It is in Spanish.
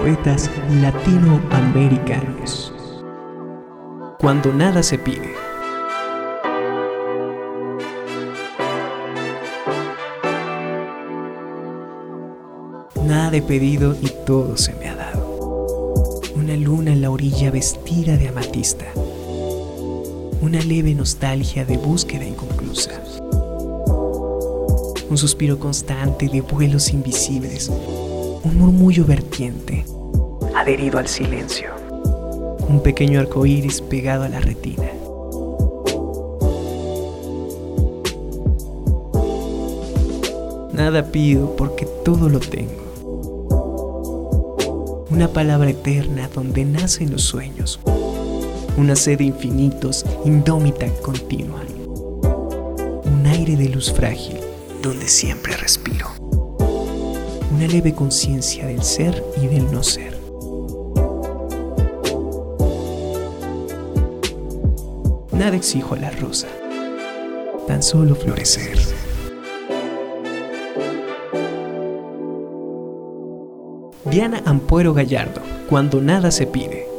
poetas latinoamericanos. Cuando nada se pide. Nada he pedido y todo se me ha dado. Una luna en la orilla vestida de amatista. Una leve nostalgia de búsqueda inconclusa. Un suspiro constante de vuelos invisibles. Un murmullo vertiente, adherido al silencio. Un pequeño arco iris pegado a la retina. Nada pido porque todo lo tengo. Una palabra eterna donde nacen los sueños. Una sed de infinitos, indómita, continua. Un aire de luz frágil donde siempre respiro. Una leve conciencia del ser y del no ser. Nada exijo a la rosa, tan solo florecer. Diana Ampuero Gallardo, cuando nada se pide.